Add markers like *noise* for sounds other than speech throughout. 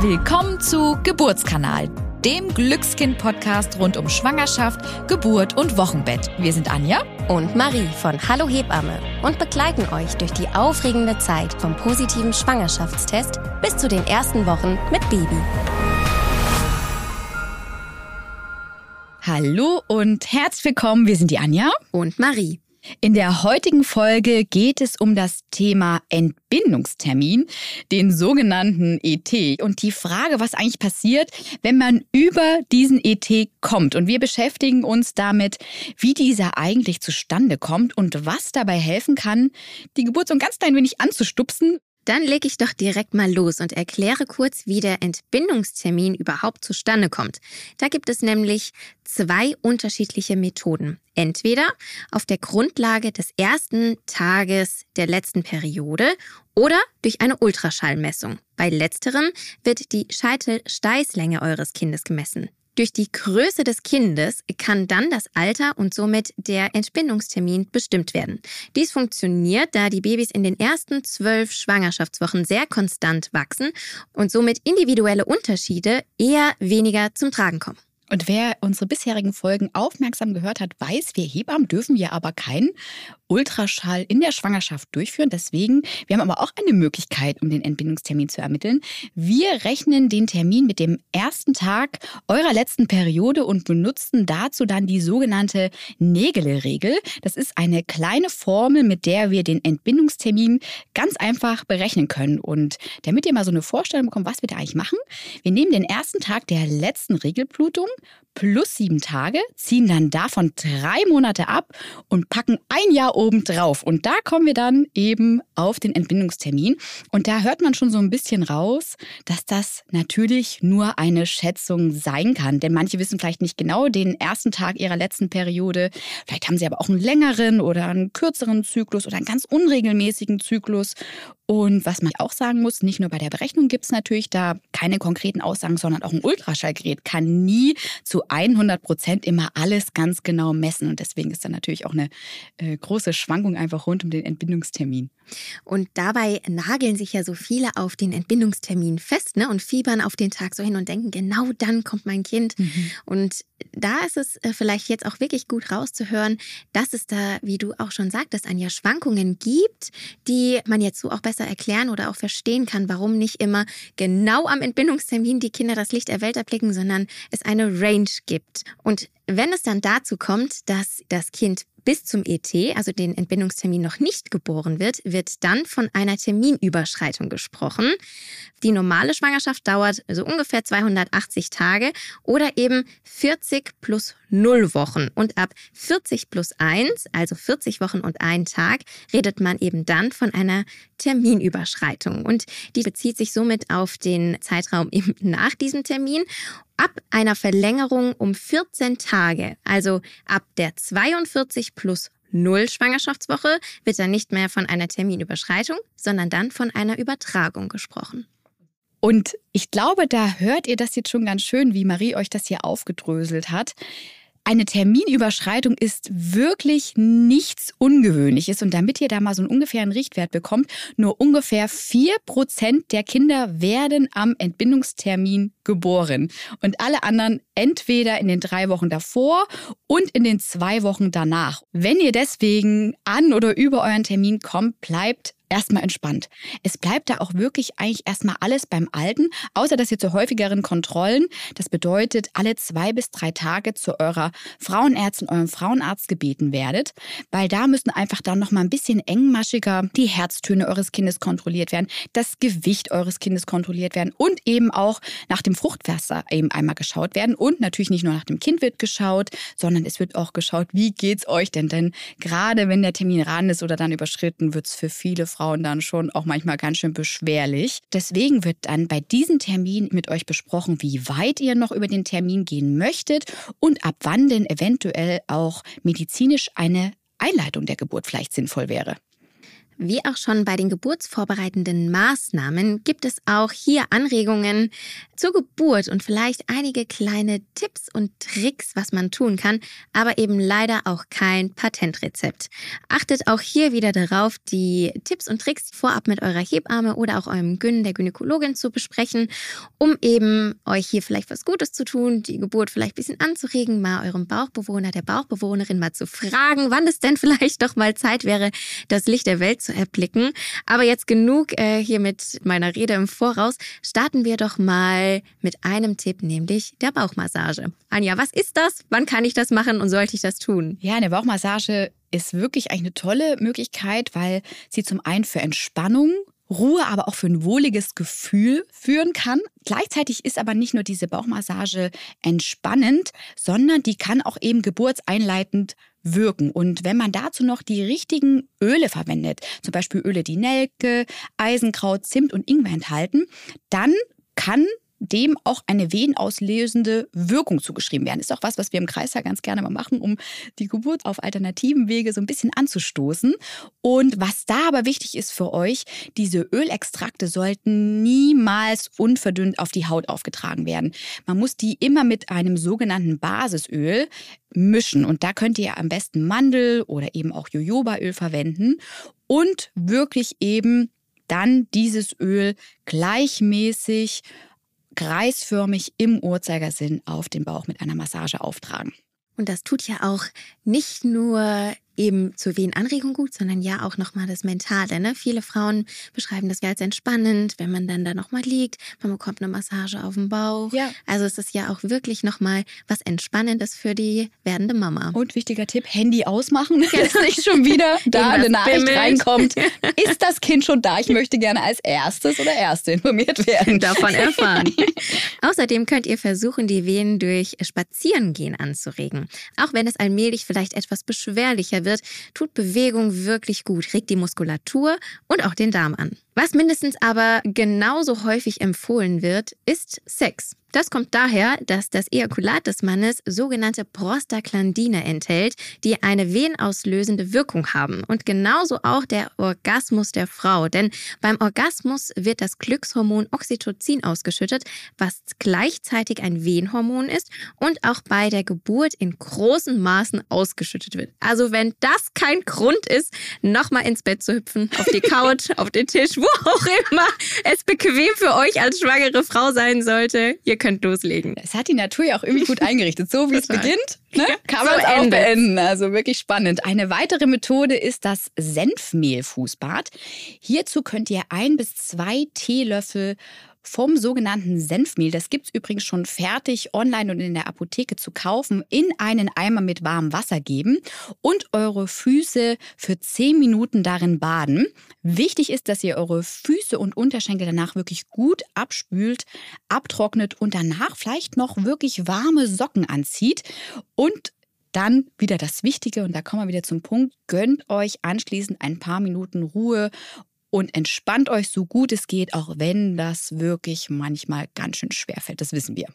Willkommen zu Geburtskanal, dem Glückskind-Podcast rund um Schwangerschaft, Geburt und Wochenbett. Wir sind Anja und Marie von Hallo Hebamme und begleiten euch durch die aufregende Zeit vom positiven Schwangerschaftstest bis zu den ersten Wochen mit Baby. Hallo und herzlich willkommen. Wir sind die Anja und Marie. In der heutigen Folge geht es um das Thema Entbindungstermin, den sogenannten ET und die Frage, was eigentlich passiert, wenn man über diesen ET kommt. Und wir beschäftigen uns damit, wie dieser eigentlich zustande kommt und was dabei helfen kann, die Geburt so ein ganz klein wenig anzustupsen dann lege ich doch direkt mal los und erkläre kurz, wie der Entbindungstermin überhaupt zustande kommt. Da gibt es nämlich zwei unterschiedliche Methoden. Entweder auf der Grundlage des ersten Tages der letzten Periode oder durch eine Ultraschallmessung. Bei letzterem wird die Scheitelsteißlänge eures Kindes gemessen. Durch die Größe des Kindes kann dann das Alter und somit der Entbindungstermin bestimmt werden. Dies funktioniert, da die Babys in den ersten zwölf Schwangerschaftswochen sehr konstant wachsen und somit individuelle Unterschiede eher weniger zum Tragen kommen. Und wer unsere bisherigen Folgen aufmerksam gehört hat, weiß, wir Hebammen dürfen ja aber keinen Ultraschall in der Schwangerschaft durchführen. Deswegen, wir haben aber auch eine Möglichkeit, um den Entbindungstermin zu ermitteln. Wir rechnen den Termin mit dem ersten Tag eurer letzten Periode und benutzen dazu dann die sogenannte Nägele-Regel. Das ist eine kleine Formel, mit der wir den Entbindungstermin ganz einfach berechnen können. Und damit ihr mal so eine Vorstellung bekommt, was wir da eigentlich machen, wir nehmen den ersten Tag der letzten Regelblutung plus sieben Tage, ziehen dann davon drei Monate ab und packen ein Jahr oben drauf. Und da kommen wir dann eben auf den Entbindungstermin. Und da hört man schon so ein bisschen raus, dass das natürlich nur eine Schätzung sein kann. Denn manche wissen vielleicht nicht genau den ersten Tag ihrer letzten Periode. Vielleicht haben sie aber auch einen längeren oder einen kürzeren Zyklus oder einen ganz unregelmäßigen Zyklus. Und was man auch sagen muss, nicht nur bei der Berechnung gibt es natürlich da keine konkreten Aussagen, sondern auch ein Ultraschallgerät kann nie zu 100 Prozent immer alles ganz genau messen. Und deswegen ist da natürlich auch eine äh, große Schwankung einfach rund um den Entbindungstermin. Und dabei nageln sich ja so viele auf den Entbindungstermin fest ne, und fiebern auf den Tag so hin und denken, genau dann kommt mein Kind. Mhm. Und da ist es äh, vielleicht jetzt auch wirklich gut rauszuhören, dass es da, wie du auch schon sagtest, Anja, Schwankungen gibt, die man jetzt so auch besser erklären oder auch verstehen kann, warum nicht immer genau am Entbindungstermin die Kinder das Licht der Welt erblicken, sondern es eine Range gibt. Und wenn es dann dazu kommt, dass das Kind bis zum ET, also den Entbindungstermin, noch nicht geboren wird, wird dann von einer Terminüberschreitung gesprochen. Die normale Schwangerschaft dauert so ungefähr 280 Tage oder eben 40 plus 0 Wochen. Und ab 40 plus 1, also 40 Wochen und ein Tag, redet man eben dann von einer Terminüberschreitung. Und die bezieht sich somit auf den Zeitraum eben *laughs* nach diesem Termin ab einer Verlängerung um 14 Tage, also ab der 42 plus 0 Schwangerschaftswoche, wird dann nicht mehr von einer Terminüberschreitung, sondern dann von einer Übertragung gesprochen. Und ich glaube, da hört ihr das jetzt schon ganz schön, wie Marie euch das hier aufgedröselt hat eine Terminüberschreitung ist wirklich nichts Ungewöhnliches. Und damit ihr da mal so einen ungefähren Richtwert bekommt, nur ungefähr vier Prozent der Kinder werden am Entbindungstermin geboren. Und alle anderen entweder in den drei Wochen davor und in den zwei Wochen danach. Wenn ihr deswegen an oder über euren Termin kommt, bleibt erstmal entspannt. Es bleibt da auch wirklich eigentlich erstmal alles beim Alten, außer dass ihr zu häufigeren Kontrollen, das bedeutet alle zwei bis drei Tage zu eurer Frauenärztin, eurem Frauenarzt gebeten werdet, weil da müssen einfach dann nochmal ein bisschen engmaschiger die Herztöne eures Kindes kontrolliert werden, das Gewicht eures Kindes kontrolliert werden und eben auch nach dem Fruchtwasser eben einmal geschaut werden und natürlich nicht nur nach dem Kind wird geschaut, sondern es wird auch geschaut, wie geht's euch denn denn gerade wenn der Termin ran ist oder dann überschritten, wird es für viele Frauen dann schon auch manchmal ganz schön beschwerlich. Deswegen wird dann bei diesem Termin mit euch besprochen, wie weit ihr noch über den Termin gehen möchtet und ab wann denn eventuell auch medizinisch eine Einleitung der Geburt vielleicht sinnvoll wäre. Wie auch schon bei den geburtsvorbereitenden Maßnahmen gibt es auch hier Anregungen zur Geburt und vielleicht einige kleine Tipps und Tricks, was man tun kann, aber eben leider auch kein Patentrezept. Achtet auch hier wieder darauf, die Tipps und Tricks vorab mit eurer Hebamme oder auch eurem Gyn, der Gynäkologin zu besprechen, um eben euch hier vielleicht was Gutes zu tun, die Geburt vielleicht ein bisschen anzuregen, mal eurem Bauchbewohner, der Bauchbewohnerin mal zu fragen, wann es denn *laughs* vielleicht doch mal Zeit wäre, das Licht der Welt zu erblicken. Aber jetzt genug äh, hier mit meiner Rede im Voraus. Starten wir doch mal mit einem Tipp, nämlich der Bauchmassage. Anja, was ist das? Wann kann ich das machen und sollte ich das tun? Ja, eine Bauchmassage ist wirklich eigentlich eine tolle Möglichkeit, weil sie zum einen für Entspannung Ruhe, aber auch für ein wohliges Gefühl führen kann. Gleichzeitig ist aber nicht nur diese Bauchmassage entspannend, sondern die kann auch eben geburtseinleitend wirken. Und wenn man dazu noch die richtigen Öle verwendet, zum Beispiel Öle, die Nelke, Eisenkraut, Zimt und Ingwer enthalten, dann kann dem auch eine venenauslösende Wirkung zugeschrieben werden. Ist auch was, was wir im Kreis ja ganz gerne mal machen, um die Geburt auf alternativen Wege so ein bisschen anzustoßen. Und was da aber wichtig ist für euch, diese Ölextrakte sollten niemals unverdünnt auf die Haut aufgetragen werden. Man muss die immer mit einem sogenannten Basisöl mischen. Und da könnt ihr am besten Mandel oder eben auch Jojobaöl verwenden und wirklich eben dann dieses Öl gleichmäßig kreisförmig im Uhrzeigersinn auf den Bauch mit einer Massage auftragen. Und das tut ja auch nicht nur eben zur Wehenanregung gut, sondern ja auch nochmal das Mentale. Ne? Viele Frauen beschreiben das ja als entspannend, wenn man dann da nochmal liegt, man bekommt eine Massage auf dem Bauch. Ja. Also es ist ja auch wirklich nochmal was Entspannendes für die werdende Mama. Und wichtiger Tipp, Handy ausmachen, dass nicht schon wieder *laughs* da eine Nachricht bimmelt. reinkommt. *laughs* Ist das Kind schon da? Ich möchte gerne als erstes oder erste informiert werden. *laughs* Davon erfahren. Außerdem könnt ihr versuchen, die Wehen durch Spazierengehen anzuregen. Auch wenn es allmählich vielleicht etwas beschwerlicher wird, tut Bewegung wirklich gut, regt die Muskulatur und auch den Darm an. Was mindestens aber genauso häufig empfohlen wird, ist Sex. Das kommt daher, dass das Ejakulat des Mannes sogenannte Prostaglandine enthält, die eine venenauslösende Wirkung haben. Und genauso auch der Orgasmus der Frau. Denn beim Orgasmus wird das Glückshormon Oxytocin ausgeschüttet, was gleichzeitig ein Wehenhormon ist und auch bei der Geburt in großen Maßen ausgeschüttet wird. Also wenn das kein Grund ist, nochmal ins Bett zu hüpfen, auf die Couch, *laughs* auf den Tisch, wo auch immer es bequem für euch als schwangere Frau sein sollte, ihr könnt loslegen. Es hat die Natur ja auch irgendwie gut *laughs* eingerichtet. So wie es beginnt, ne, kann man es auch beenden. Also wirklich spannend. Eine weitere Methode ist das Senfmehlfußbad. Hierzu könnt ihr ein bis zwei Teelöffel vom sogenannten Senfmehl. Das gibt es übrigens schon fertig online und in der Apotheke zu kaufen, in einen Eimer mit warmem Wasser geben und eure Füße für 10 Minuten darin baden. Wichtig ist, dass ihr eure Füße und Unterschenkel danach wirklich gut abspült, abtrocknet und danach vielleicht noch wirklich warme Socken anzieht und dann wieder das Wichtige, und da kommen wir wieder zum Punkt, gönnt euch anschließend ein paar Minuten Ruhe und entspannt euch so gut es geht, auch wenn das wirklich manchmal ganz schön schwer fällt. Das wissen wir.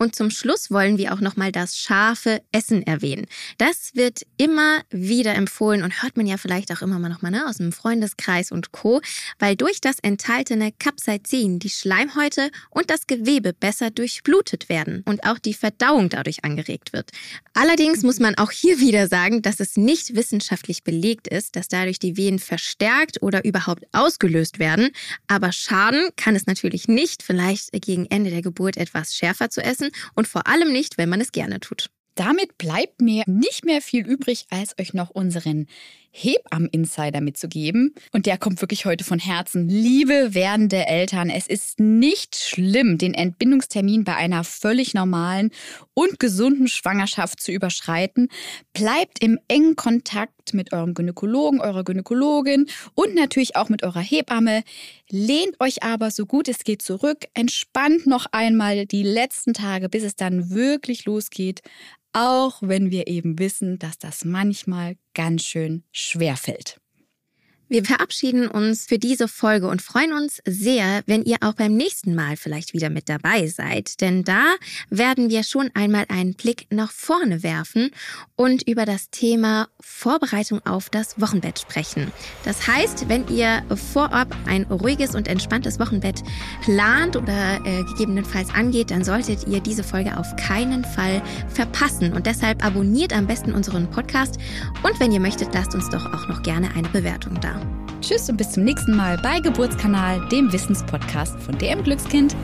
Und zum Schluss wollen wir auch nochmal das scharfe Essen erwähnen. Das wird immer wieder empfohlen und hört man ja vielleicht auch immer mal nochmal ne, aus dem Freundeskreis und Co., weil durch das enthaltene Capsaicin die Schleimhäute und das Gewebe besser durchblutet werden und auch die Verdauung dadurch angeregt wird. Allerdings muss man auch hier wieder sagen, dass es nicht wissenschaftlich belegt ist, dass dadurch die Wehen verstärkt oder überhaupt ausgelöst werden. Aber schaden kann es natürlich nicht, vielleicht gegen Ende der Geburt etwas schärfer zu essen und vor allem nicht, wenn man es gerne tut. Damit bleibt mir nicht mehr viel übrig, als euch noch unseren Hebammen-Insider mitzugeben. Und der kommt wirklich heute von Herzen. Liebe werdende Eltern, es ist nicht schlimm, den Entbindungstermin bei einer völlig normalen und gesunden Schwangerschaft zu überschreiten. Bleibt im engen Kontakt mit eurem Gynäkologen, eurer Gynäkologin und natürlich auch mit eurer Hebamme. Lehnt euch aber so gut es geht zurück, entspannt noch einmal die letzten Tage, bis es dann wirklich losgeht auch wenn wir eben wissen, dass das manchmal ganz schön schwer fällt. Wir verabschieden uns für diese Folge und freuen uns sehr, wenn ihr auch beim nächsten Mal vielleicht wieder mit dabei seid. Denn da werden wir schon einmal einen Blick nach vorne werfen und über das Thema Vorbereitung auf das Wochenbett sprechen. Das heißt, wenn ihr vorab ein ruhiges und entspanntes Wochenbett plant oder äh, gegebenenfalls angeht, dann solltet ihr diese Folge auf keinen Fall verpassen. Und deshalb abonniert am besten unseren Podcast. Und wenn ihr möchtet, lasst uns doch auch noch gerne eine Bewertung da. Tschüss und bis zum nächsten Mal bei Geburtskanal, dem Wissenspodcast von DM Glückskind.